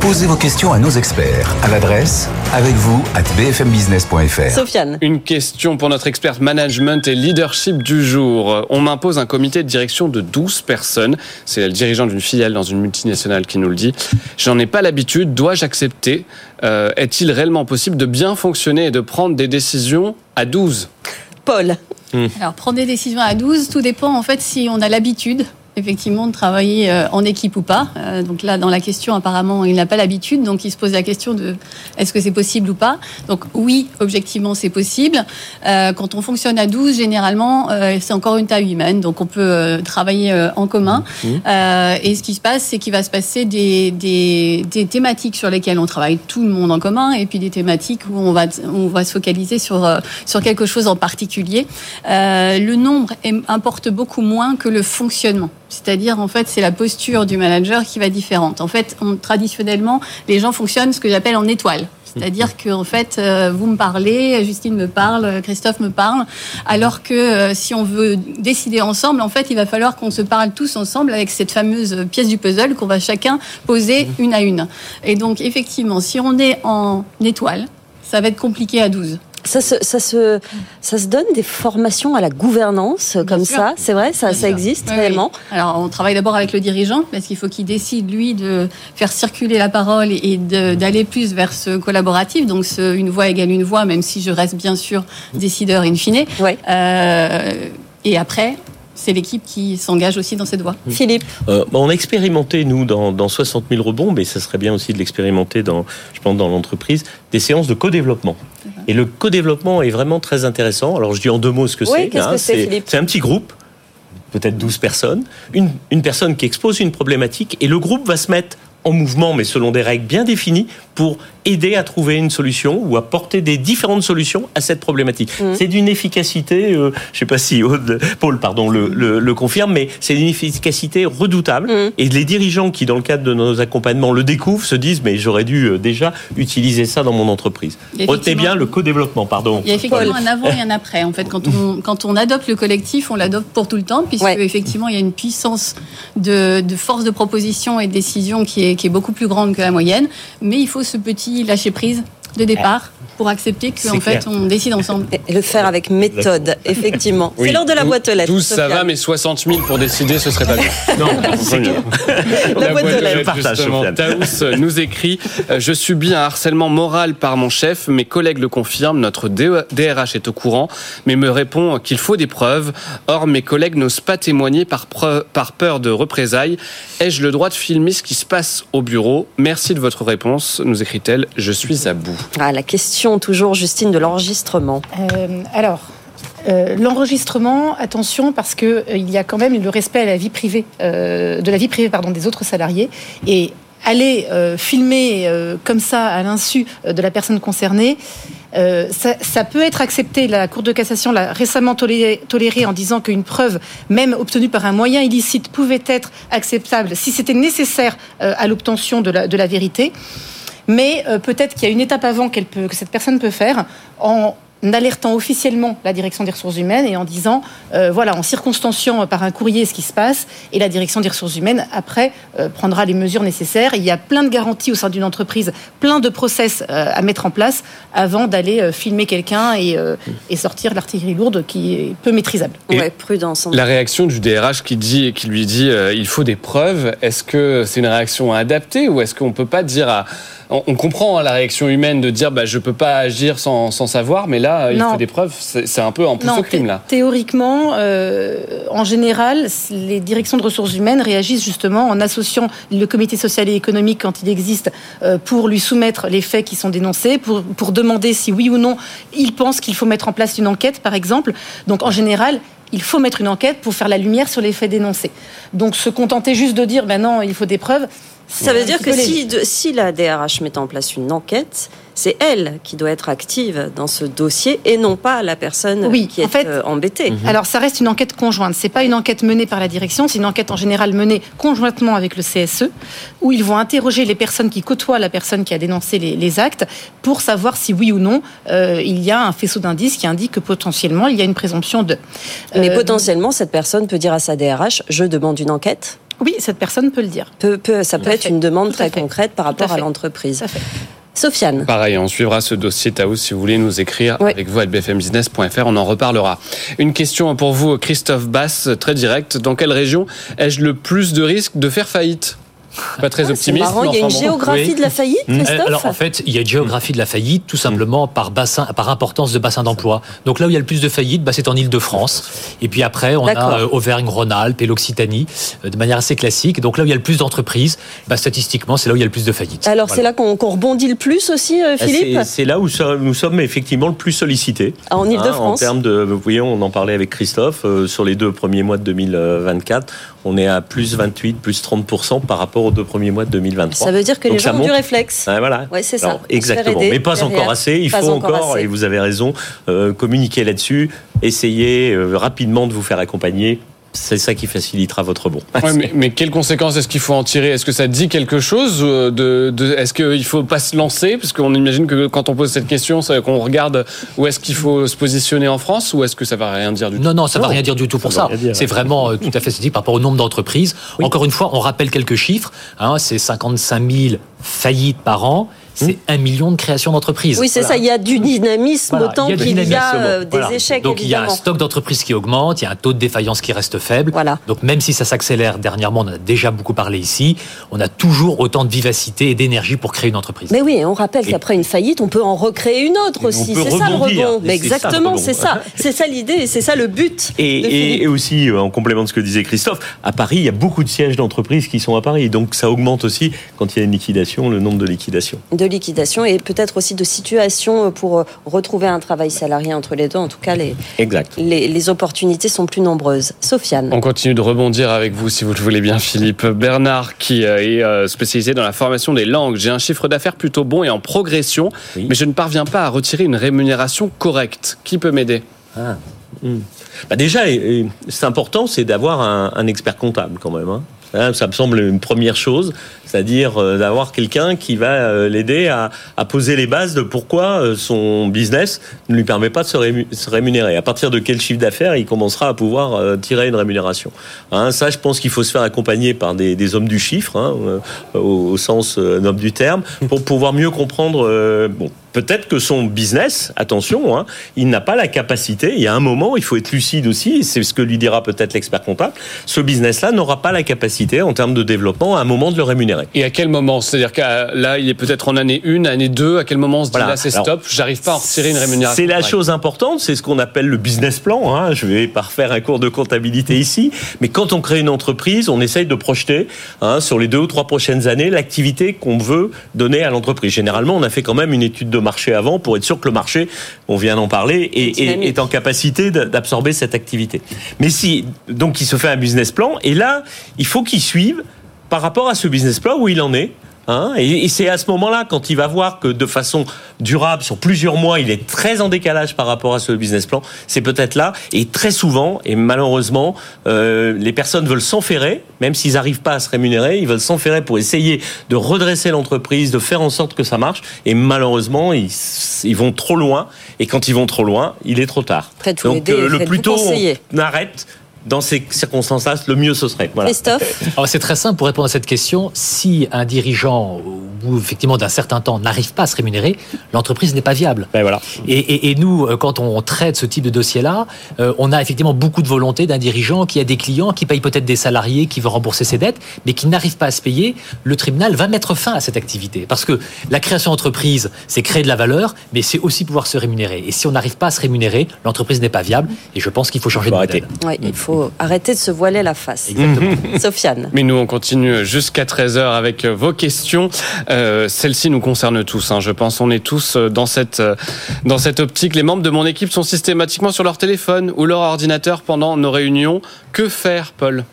Posez vos questions à nos experts à l'adresse avec vous at bfmbusiness.fr. Sofiane. Une question pour notre experte management et leadership du jour. On m'impose un comité de direction de 12 personnes. C'est le dirigeant d'une filiale dans une multinationale qui nous le dit. J'en ai pas l'habitude. Dois-je accepter? Euh, Est-il réellement possible de bien fonctionner et de prendre des décisions à 12 Paul. Alors, prendre des décisions à 12, tout dépend en fait si on a l'habitude effectivement de travailler euh, en équipe ou pas. Euh, donc là, dans la question, apparemment, il n'a pas l'habitude, donc il se pose la question de est-ce que c'est possible ou pas? Donc oui, objectivement, c'est possible. Euh, quand on fonctionne à 12, généralement, c'est encore une taille humaine, donc on peut travailler en commun. Euh, et ce qui se passe, c'est qu'il va se passer des, des, des thématiques sur lesquelles on travaille tout le monde en commun, et puis des thématiques où on va, on va se focaliser sur, sur quelque chose en particulier. Le nombre importe beaucoup moins que le fonctionnement. C'est-à-dire, en fait, c'est la posture du manager qui va différente. En fait, on- traditionnellement, les gens fonctionnent ce que j'appelle en étoile. C'est-à-dire que en fait, euh, vous me parlez, Justine me parle, Christophe me parle, alors que euh, si on veut décider ensemble, en fait, il va falloir qu'on se parle tous ensemble avec cette fameuse pièce du puzzle qu'on va chacun poser une à une. Et donc, effectivement, si on est en étoile, ça va être compliqué à 12. Ça se, ça, se, ça se donne des formations à la gouvernance comme sûr. ça, c'est vrai, ça, ça existe Oui, oui. réellement. Alors, on travaille d'abord avec le dirigeant parce qu'il faut qu'il décide, lui, de faire circuler la parole et d'aller plus vers ce collaboratif. Donc, ce, une voix égale une voix, même si je reste bien sûr décideur in fine. Ouais. Euh, et après, c'est l'équipe qui s'engage aussi dans cette voie. Philippe Euh, bon, on a expérimenté, nous, dans, dans 60 000 rebonds, mais ça serait bien aussi de l'expérimenter dans, je pense, dans l'entreprise, des séances de co-développement. Et le co-développement est vraiment très intéressant. Alors, je dis en deux mots ce que Oui, c'est. hein. qu'est-ce que c'est, Philippe c'est un petit groupe, peut-être 12 personnes, une, une personne qui expose une problématique, et le groupe va se mettre en mouvement, mais selon des règles bien définies, pour aider à trouver une solution ou à porter des différentes solutions à cette problématique. Mmh. C'est d'une efficacité, euh, je ne sais pas si Aude- Paul pardon, le, le- le confirme, mais c'est d'une efficacité redoutable. Mmh. Et les dirigeants qui, dans le cadre de nos accompagnements, le découvrent, se disent, mais j'aurais dû euh, déjà utiliser ça dans mon entreprise. Et Retenez bien le co-développement, pardon. Il y a effectivement un avant et un après. En fait, quand on, quand on adopte le collectif, on l'adopte pour tout le temps, puisque Ouais. effectivement, il y a une puissance de, de force de proposition et de décision qui est, qui est beaucoup plus grande que la moyenne. Mais il faut ce petit lâcher prise de départ pour accepter C'est qu'en fait, clair. on décide ensemble. Et le faire avec méthode, effectivement. Oui. C'est l'heure de la boîte aux lettres. 12, ça va, mais 60 000 pour décider, ce serait pas bien. Non, Vaut mieux. La boîte aux lettres. Justement. Taous nous écrit euh, Je subis un harcèlement moral par mon chef. Mes collègues le confirment. Notre DRH est au courant, mais me répond qu'il faut des preuves. Or, mes collègues n'osent pas témoigner par peur de représailles. Ai-je le droit de filmer ce qui se passe au bureau? Merci de votre réponse, nous écrit-elle. Je suis à bout. Ah, la question toujours, Justine, de l'enregistrement. Euh, alors, euh, l'enregistrement, attention, parce que euh, y a quand même le respect à la vie privée, de la vie privée pardon, des autres salariés. Et aller filmer comme ça à l'insu de la personne concernée, ça, peut être accepté. La Cour de cassation l'a récemment toléré, en disant qu'une preuve, même obtenue par un moyen illicite, pouvait être acceptable si c'était nécessaire à l'obtention de la vérité. Mais euh, peut-être qu'il y a une étape avant qu'elle peut, que cette personne peut faire en alertant officiellement la direction des ressources humaines et en disant, euh, voilà, en circonstanciant euh, par un courrier ce qui se passe, et la direction des ressources humaines, après, euh, prendra les mesures nécessaires. Il y a plein de garanties au sein d'une entreprise, plein de process euh, à mettre en place avant d'aller euh, filmer quelqu'un et, euh, et sortir l'artillerie lourde qui est peu maîtrisable. Et Ouais, prudence. La réaction du DRH qui, dit, qui lui dit euh, il faut des preuves, est-ce que c'est une réaction adaptée ou est-ce qu'on peut pas dire à. On, on comprend hein, la réaction humaine de dire bah, je peux pas agir sans, sans savoir, mais là, il Non. faut des preuves. C'est un peu en plus au crime, là. Théoriquement, euh, en général, les directions de ressources humaines réagissent justement en associant le comité social et économique quand il existe euh, pour lui soumettre les faits qui sont dénoncés, pour, pour demander si oui ou non il pense qu'il faut mettre en place une enquête, par exemple. Donc en général, il faut mettre une enquête pour faire la lumière sur les faits dénoncés. Donc se contenter juste de dire, ben non, il faut des preuves. Ça veut dire que si, de- si la DRH met en place une enquête, c'est elle qui doit être active dans ce dossier et non pas la personne Oui, qui est en fait- euh, embêtée. Alors, ça reste une enquête conjointe. C'est pas une enquête menée par la direction, c'est une enquête en général menée conjointement avec le CSE, où ils vont interroger les personnes qui côtoient la personne qui a dénoncé les, les actes pour savoir si oui ou non euh, il y a un faisceau d'indices qui indique que potentiellement il y a une présomption de. Mais Euh, potentiellement, cette personne peut dire à sa DRH Je demande une enquête. Oui, cette personne peut le dire. Peut, peut- ça peut Tout être fait. une demande Tout très fait. concrète par Tout à rapport à l'entreprise. Sofiane. Pareil, on suivra ce dossier Taous si vous voulez nous écrire Oui. avec vous à bfmbusiness.fr, on en reparlera. Une question pour vous, Christophe Bass, très direct. Dans quelle région ai-je le plus de risques de faire faillite? Pas très Ah, optimiste. marrant, il y a une géographie Oui. de la faillite, Euh, Christophe Alors en fait, il y a une géographie de la faillite tout simplement par bassin, par importance de bassin d'emploi. Donc là où il y a le plus de faillites, bah, c'est en Île-de-France. Et puis après, on a euh, Auvergne-Rhône-Alpes et l'Occitanie euh, de manière assez classique. Donc là où il y a le plus d'entreprises, bah, statistiquement, c'est là où il y a le plus de faillites. Alors Voilà. c'est là qu'on rebondit le plus aussi, euh, Ah, Philippe C'est là où nous sommes effectivement le plus sollicités. Ah, En Hein, Ile-de-France. en termes de, vous voyez, on en parlait avec Christophe, euh, sur les deux premiers mois de 2024, on est à plus 28, plus 30% par rapport aux deux premiers mois de 2023. Ça veut dire que Donc les gens ont du réflexe. Ah, voilà. Ouais, c'est ça. Alors, exactement. aider Mais pas derrière. encore assez. Il Pas faut encore et vous avez raison, euh, communiquer là-dessus, essayer euh, rapidement de vous faire accompagner. C'est ça qui facilitera votre bon. Ouais, mais, mais quelles conséquences est-ce qu'il faut en tirer? Est-ce que ça dit quelque chose euh, de, de Est-ce qu'il faut pas se lancer? Parce qu'on imagine que quand on pose cette question, c'est qu'on regarde où est-ce qu'il faut se positionner en France ou est-ce que ça va rien dire du tout? Non, non, ça ne va rien dire du tout pour ça C'est vraiment euh, tout à fait statistique par rapport au nombre d'entreprises. Encore une fois, on rappelle quelques chiffres. Hein, c'est 55 000 faillites par an. C'est un million de créations d'entreprises. Oui, c'est Voilà. ça. Il y a du dynamisme Voilà, autant qu'il y a euh, des Voilà. échecs, Donc il y a un stock d'entreprises qui augmente, il y a un taux de défaillance qui reste faible. Voilà. Donc même si ça s'accélère dernièrement, on en a déjà beaucoup parlé ici, on a toujours autant de vivacité et d'énergie pour créer une entreprise. Mais oui, on rappelle qu'après une faillite, on peut en recréer une autre Et aussi. peut C'est ça le rebondir. rebond. Mais exactement, c'est ça. C'est ça l'idée et c'est ça le but. Et, et- Philippe. et aussi, euh, en complément de ce que disait Christophe, à Paris, il y a beaucoup de sièges d'entreprises qui sont à Paris. Donc ça augmente aussi, quand il y a une liquidation, le nombre de liquidations. de liquidation et peut-être aussi de situation pour euh, retrouver un travail salarié entre les deux. En tout cas, les, Exact. les, les opportunités sont plus nombreuses. Sofiane. On continue de rebondir avec vous, si vous le voulez bien, Philippe. Bernard, qui euh, est euh, spécialisé dans la formation des langues. J'ai un chiffre d'affaires plutôt bon et en progression, Oui. mais je ne parviens pas à retirer une rémunération correcte. Qui peut m'aider? Bah déjà, et- et c'est important, c'est d'avoir un, un expert comptable quand même. hein. Hein, Ça me semble une première chose, c'est-à-dire euh, d'avoir quelqu'un qui va euh, l'aider à, poser les bases de pourquoi euh, son business ne lui permet pas de se, rému- se rémunérer. À partir de quel chiffre d'affaires il commencera à pouvoir tirer une rémunération? Hein, ça, je pense qu'il faut se faire accompagner par des, hommes du chiffre, hein, au, sens noble du terme, pour pouvoir mieux comprendre. Peut-être que son business, attention, hein, il n'a pas la capacité. Il y a un moment, il faut être lucide aussi. C'est ce que lui dira peut-être l'expert comptable. Ce business-là n'aura pas la capacité, en termes de développement, à un moment de le rémunérer. Et à quel moment? C'est-à-dire que là, il est peut-être en année 1, année 2. À quel moment on se dit Voilà. là, c'est stop, j'arrive pas à en retirer une rémunération? C'est la chose importante, c'est ce qu'on appelle le business plan. Hein. Je vais pas refaire un cours de comptabilité ici, mais quand on crée une entreprise, on essaye de projeter hein, sur les deux ou trois prochaines années l'activité qu'on veut donner à l'entreprise. Généralement, on a fait quand même une étude de marché avant pour être sûr que le marché, on vient d'en parler, est, est- est en capacité d'absorber cette activité. Mais si donc il se fait un business plan, et là, il faut qu'il suive par rapport à ce business plan où il en est. Hein, et c'est à ce moment-là, quand il va voir que de façon durable, sur plusieurs mois, il est très en décalage par rapport à ce business plan, c'est peut-être là. Et très souvent, et malheureusement, euh, les personnes veulent s'enferrer, même s'ils n'arrivent pas à se rémunérer, ils veulent s'enferrer pour essayer de redresser l'entreprise, de faire en sorte que ça marche. Et malheureusement, ils, ils vont trop loin. Et quand ils vont trop loin, il est trop tard. Donc euh, le plus tôt on arrête, dans ces circonstances-là, le mieux ce serait. Voilà. Christophe. Alors c'est très simple pour répondre à cette question. Si un dirigeant, au bout effectivement d'un certain temps, n'arrive pas à se rémunérer, l'entreprise n'est pas viable. Ben voilà. Et, et- et nous, euh, quand on traite ce type de dossier-là, euh, on a effectivement beaucoup de volonté d'un dirigeant qui a des clients, qui paye peut-être des salariés, qui veut rembourser ses dettes, mais qui n'arrive pas à se payer. Le tribunal va mettre fin à cette activité. Parce que la création d'entreprise, c'est créer de la valeur, mais c'est aussi pouvoir se rémunérer. Et si on n'arrive pas à se rémunérer, l'entreprise n'est pas viable. Et je pense qu'il faut changer de modèle. Ouais, il faut arrêter de se voiler la face. Exactement. Sofiane. Mais nous, on continue jusqu'à 13h avec euh, vos questions. Euh, Celles-ci nous concernent tous, hein, je pense. On est tous euh, dans cette, euh, dans cette optique. Les membres de mon équipe sont systématiquement sur leur téléphone ou leur ordinateur pendant nos réunions. Que faire, Paul?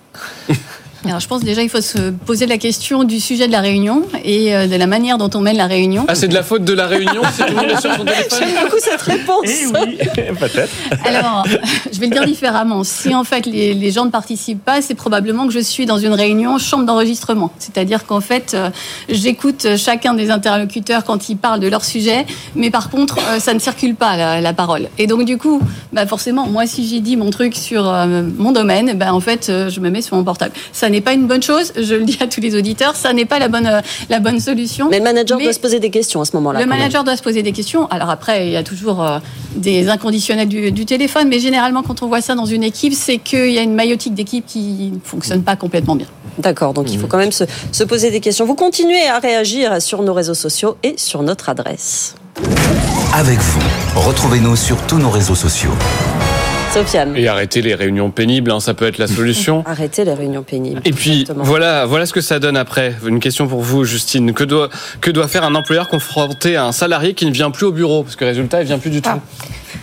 Alors, je pense déjà il faut se poser la question du sujet de la réunion et euh, de la manière dont on mène la réunion. Ah, c'est de la faute de la réunion si tout le monde est sur son téléphone J'aime beaucoup cette réponse. Eh oui, peut-être. Alors, je vais le dire différemment. Si en fait les, les gens ne participent pas, c'est probablement que je suis dans une réunion chambre d'enregistrement. C'est-à-dire qu'en fait, euh, j'écoute chacun des interlocuteurs quand ils parlent de leur sujet, mais par contre, euh, ça ne circule pas la, la parole. Et donc du coup, bah forcément, moi si j'ai dit mon truc sur mon domaine, bah en fait, je me mets sur mon portable. Ça n'est pas une bonne chose. Je le dis à tous les auditeurs, ça n'est pas la bonne euh, la bonne solution. Mais le manager Mais- doit se poser des questions à ce moment-là. le même. manager doit se poser des questions. Alors après, il y a toujours euh, des inconditionnels du, du téléphone, mais généralement, quand on voit ça dans une équipe, c'est qu'il y a une maillotique d'équipe qui ne fonctionne pas complètement bien. D'accord, donc il faut quand même se, se poser des questions. Vous continuez à réagir sur nos réseaux sociaux et sur notre adresse. Avec vous, retrouvez-nous sur tous nos réseaux sociaux. Sofiane, Et arrêter les réunions pénibles, hein, ça peut être la solution. arrêtez les réunions pénibles. Et puis Exactement. voilà, voilà ce que ça donne après. Une question pour vous, Justine. Que doit que doit faire un employeur confronté à un salarié qui ne vient plus au bureau? Parce que résultat, il vient plus du tout. Ah.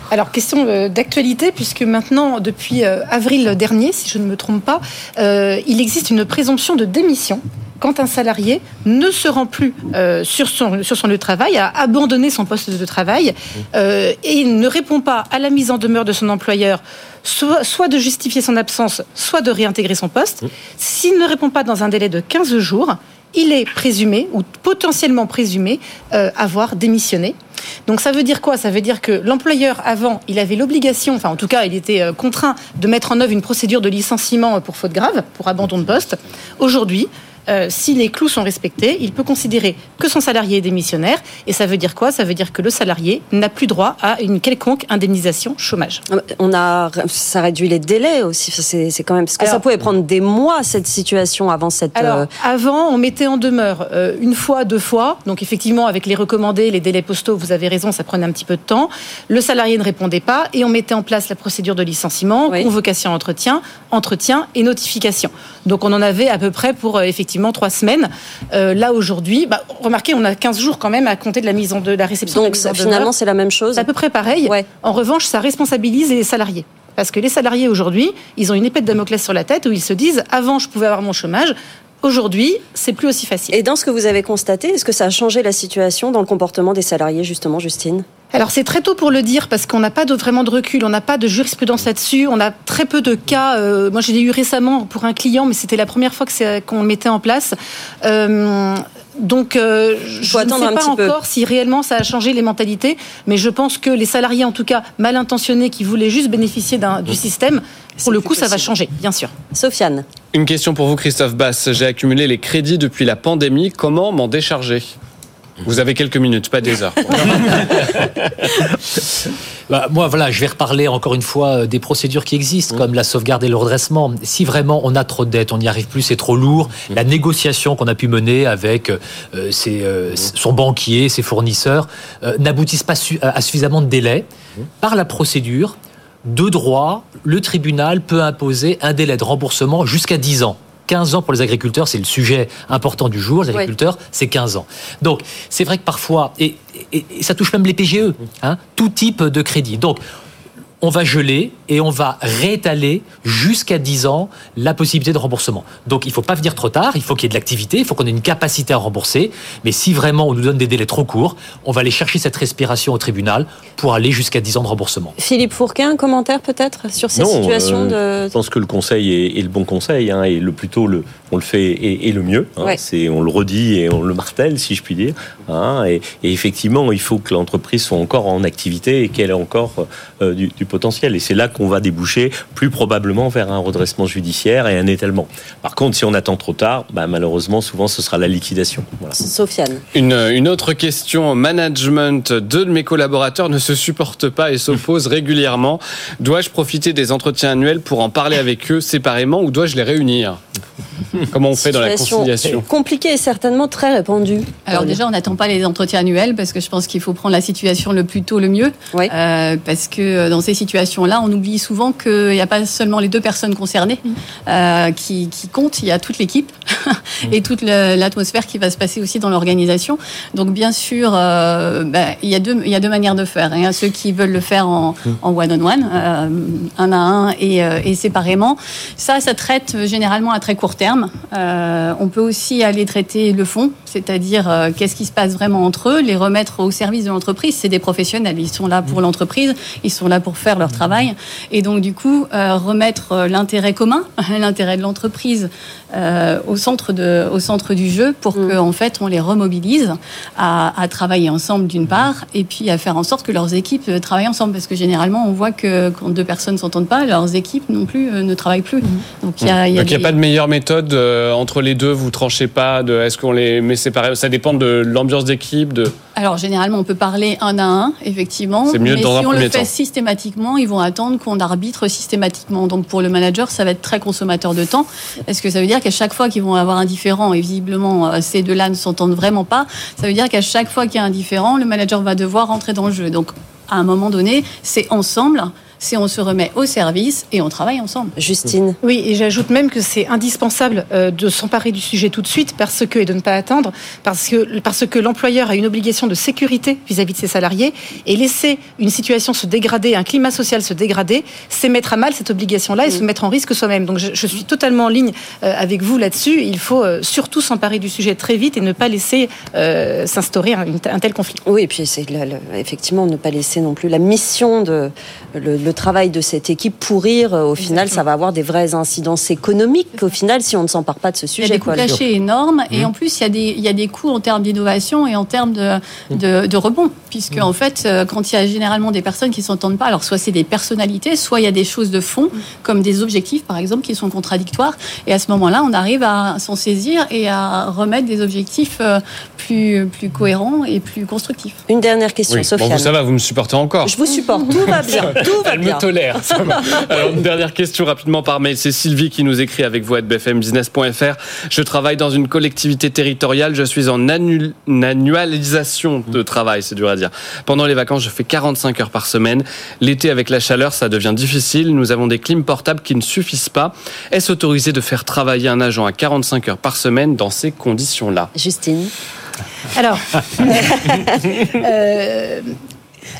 Alors, question euh, d'actualité, puisque maintenant, depuis euh, avril dernier, si je ne me trompe pas, euh, il existe une présomption de démission quand un salarié ne se rend plus euh, sur, son, sur son lieu de travail, a abandonné son poste de travail euh, et ne répond pas à la mise en demeure de son employeur, soit, soit de justifier son absence, soit de réintégrer son poste. S'il ne répond pas dans un délai de 15 jours, il est présumé ou potentiellement présumé euh, avoir démissionné. Donc ça veut dire quoi? Ça veut dire que l'employeur avant, il avait l'obligation, enfin en tout cas, il était contraint de mettre en œuvre une procédure de licenciement pour faute grave, pour abandon de poste. Aujourd'hui, euh, si les clous sont respectés, il peut considérer que son salarié est démissionnaire. Et ça veut dire quoi? Ça veut dire que le salarié n'a plus droit à une quelconque indemnisation chômage. On a, ça réduit les délais aussi. C'est quand même parce que ça pouvait prendre des mois cette situation avant cette. Alors, euh, avant, on mettait en demeure euh, une fois, deux fois. Donc effectivement, avec les recommandés, les délais postaux, vous avez raison, ça prenait un petit peu de temps. Le salarié ne répondait pas et on mettait en place la procédure de licenciement, convocation, entretien, entretien et notification. Donc on en avait à peu près pour effectivement trois semaines. là aujourd'hui, bah, remarquez, on a 15 jours quand même à compter de la mise en de la réception. Donc finalement, c'est la même chose. C'est à peu près pareil. En revanche, ça responsabilise les salariés. Parce que les salariés aujourd'hui, ils ont une épée de Damoclès sur la tête où ils se disent avant je pouvais avoir mon chômage, Aujourd'hui, c'est plus aussi facile. Et dans ce que vous avez constaté, est-ce que ça a changé la situation dans le comportement des salariés, justement, Justine? Alors c'est très tôt pour le dire parce qu'on n'a pas de, vraiment de recul, on n'a pas de jurisprudence là-dessus, on a très peu de cas. Euh, moi j'ai eu récemment pour un client, mais c'était la première fois qu'on le mettait en place. Euh, donc, euh, je ne sais pas encore si réellement ça a changé les mentalités, mais je pense que les salariés, en tout cas mal intentionnés, qui voulaient juste bénéficier du système, pour le coup, ça va changer, bien sûr. Sofiane. Une question pour vous, Christophe Bass. J'ai accumulé les crédits depuis la pandémie. Comment m'en décharger? Vous avez quelques minutes, pas des heures. bah, moi, voilà, je vais reparler encore une fois euh, des procédures qui existent, comme la sauvegarde et le redressement. Si vraiment on a trop de dettes, on n'y arrive plus, c'est trop lourd, la négociation qu'on a pu mener avec euh, euh, son banquier, ses fournisseurs, n'aboutissent pas à suffisamment de délai. Par la procédure, de droit, le tribunal peut imposer un délai de remboursement jusqu'à 10 ans. 15 ans pour les agriculteurs, c'est le sujet important du jour. Les agriculteurs, c'est 15 ans. Donc, c'est vrai que parfois, et, ça touche même les PGE, hein, tout type de crédit. Donc, on va geler et on va réétaler jusqu'à 10 ans la possibilité de remboursement. Donc il ne faut pas venir trop tard, il faut qu'il y ait de l'activité, il faut qu'on ait une capacité à rembourser. Mais si vraiment on nous donne des délais trop courts, on va aller chercher cette respiration au tribunal pour aller jusqu'à 10 ans de remboursement. Philippe Fourquin, un commentaire peut-être sur ces situations euh, de... Je pense que le conseil est, le bon conseil, hein, et le plutôt le, on le fait et, le mieux. Hein. C'est, on le redit et on le martèle, si je puis dire. Hein. et, effectivement, il faut que l'entreprise soit encore en activité et qu'elle ait encore euh, du, du potentiel. Et c'est là qu'on va déboucher plus probablement vers un redressement judiciaire et un étalement. Par contre, si on attend trop tard, bah, malheureusement, souvent, ce sera la liquidation. Sofiane. Une, une, autre question. Management. Deux de mes collaborateurs ne se supportent pas et s'opposent régulièrement. Dois-je profiter des entretiens annuels pour en parler avec eux séparément ou dois-je les réunir? Comment on fait dans la conciliation Compliqué et certainement très répandu. Alors déjà, on n'attend pas les entretiens annuels parce que je pense qu'il faut prendre la situation le plus tôt le mieux. Euh, parce que euh, dans ces situations-là, on oublie souvent qu'il n'y a pas seulement les deux personnes concernées mm. euh, qui, comptent, il y a toute l'équipe et toute l'atmosphère qui va se passer aussi dans l'organisation. Donc bien sûr, bah, il, y a deux, il y a deux manières de faire. Il y a ceux qui veulent le faire en mm. one-on-one, un à un et, et séparément. Ça, ça traite généralement à très court terme. Euh, on peut aussi aller traiter le fond, c'est-à-dire euh, qu'est-ce qui se passe vraiment entre eux, les remettre au service de l'entreprise. C'est des professionnels, ils sont là pour mmh. l'entreprise, ils sont là pour faire leur travail. Et donc du coup, euh, remettre l'intérêt commun, l'intérêt de l'entreprise au, centre de, au centre du jeu pour mmh. qu'en fait on les remobilise à, travailler ensemble d'une part et puis à faire en sorte que leurs équipes travaillent ensemble. Parce que généralement on voit que quand deux personnes ne s'entendent pas, leurs équipes non plus ne travaillent plus. Donc il n'y a, y a, pas de meilleure méthode euh, entre les deux Vous tranchez pas de Est-ce qu'on les met séparés? Ça dépend de l'ambiance d'équipe de... Alors, généralement, on peut parler un à un, effectivement. C'est mieux mais dans si on le fait systématiquement, ils vont attendre qu'on arbitre systématiquement. Donc, pour le manager, ça va être très consommateur de temps. Est-ce que ça veut dire qu'à chaque fois qu'ils vont avoir un différent, et visiblement, euh, ces deux-là ne s'entendent vraiment pas, ça veut dire qu'à chaque fois qu'il y a un différent, le manager va devoir rentrer dans le jeu. Donc, à un moment donné, c'est ensemble c'est on se remet au service et on travaille ensemble. Justine. Oui, et j'ajoute même que c'est indispensable euh, de s'emparer du sujet tout de suite parce que et de ne pas attendre parce que parce que l'employeur a une obligation de sécurité vis-à-vis de ses salariés et laisser une situation se dégrader, un climat social se dégrader, c'est mettre à mal cette obligation-là et se mettre en risque soi-même. Donc je, suis totalement en ligne euh, avec vous là-dessus. Il faut euh, surtout s'emparer du sujet très vite et ne pas laisser s'instaurer un, tel conflit. Oui, et puis c'est effectivement ne pas laisser non plus la mission de le le travail de cette équipe pourrir, au final, ça va avoir des vraies incidences économiques. Au final, si on ne s'empare pas de ce sujet, il y a des coûts cachés énormes et en plus il y a des il y a des coûts en termes d'innovation et en termes de, de, de rebond puisque en fait quand il y a généralement des personnes qui s'entendent pas, alors soit c'est des personnalités, soit il y a des choses de fond comme des objectifs par exemple qui sont contradictoires et à ce moment-là on arrive à s'en saisir et à remettre des objectifs plus plus cohérents et plus constructifs. Une dernière question, Oui. Sophia. Bon, vous, ça va, vous me supportez encore. Je vous supporte, tout va bien, tout va Elle bien. me tolère. ça va. Alors, une dernière question rapidement par mail. C'est Sylvie qui nous écrit avec vous à bfmbusiness.fr. Je travaille dans une collectivité territoriale. Je suis en annu- annualisation de travail, c'est dur à dire. Pendant les vacances, je fais 45 heures par semaine. L'été, avec la chaleur, ça devient difficile. Nous avons des clims portables qui ne suffisent pas. Est-ce autorisé de faire travailler un agent à 45 heures par semaine dans ces conditions-là? Justine. Alors, euh,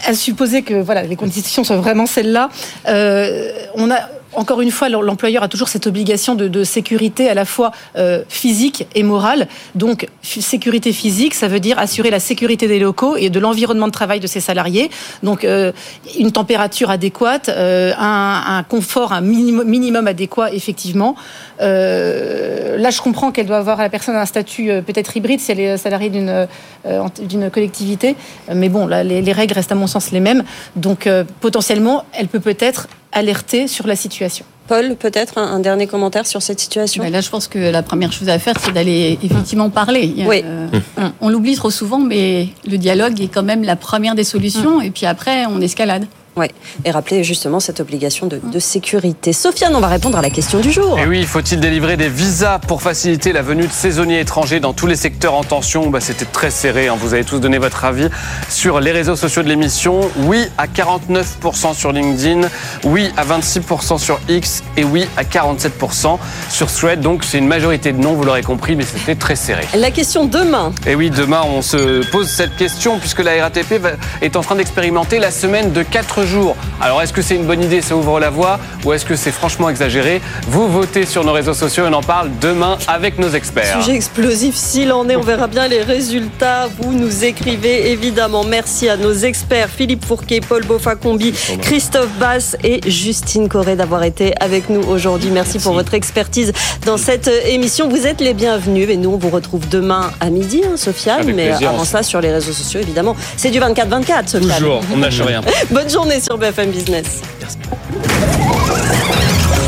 à supposer que voilà, les conditions soient vraiment celles-là, euh, on a encore une fois, l'employeur a toujours cette obligation de, sécurité à la fois euh, physique et morale. Donc, sécurité physique, ça veut dire assurer la sécurité des locaux et de l'environnement de travail de ses salariés. Donc, euh, une température adéquate, euh, un, confort, un minimum, adéquat, effectivement. Là, je comprends qu'elle doit avoir la personne un statut peut-être hybride si elle est salariée d'une collectivité. Mais bon, les, les règles restent à mon sens les mêmes. Donc, potentiellement, elle peut peut-être alerter sur la situation. Paul, peut-être un, un dernier commentaire sur cette situation? Ben là, je pense que la première chose à faire, c'est d'aller effectivement parler. Oui. euh, on on l'oublie trop souvent, mais le dialogue est quand même la première des solutions. Et puis après, on escalade. Oui, et rappeler justement cette obligation de, de sécurité. Sofiane, on va répondre à la question du jour. Et oui, faut-il délivrer des visas pour faciliter la venue de saisonniers étrangers dans tous les secteurs en tension? Bah, C'était très serré, hein. vous avez tous donné votre avis sur les réseaux sociaux de l'émission. Oui à 49% sur LinkedIn, oui à 26% sur X et oui à 47% sur Thread. Donc c'est une majorité de non, vous l'aurez compris, mais c'était très serré. La question demain. Et oui, demain, on se pose cette question puisque la RATP est en train d'expérimenter la semaine de 4 jours. Alors, est-ce que c'est une bonne idée, ça ouvre la voie ou est-ce que c'est franchement exagéré? Vous votez sur nos réseaux sociaux et on en parle demain avec nos experts. Sujet explosif s'il en est, on verra bien les résultats. Vous nous écrivez évidemment. Merci à nos experts Philippe Fourquet, Paul Boffacombi, Christophe Bass et Justine Corré d'avoir été avec nous aujourd'hui. Merci, pour votre expertise dans cette émission. Vous êtes les bienvenus et nous on vous retrouve demain à midi, hein, Sofiane. Avec Mais plaisir, avant ça, sur les réseaux sociaux évidemment, c'est du 24-24 Sofiane. Toujours, on lâche rien. Bonne journée sur BFM Business.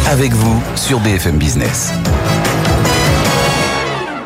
Avec vous sur BFM Business.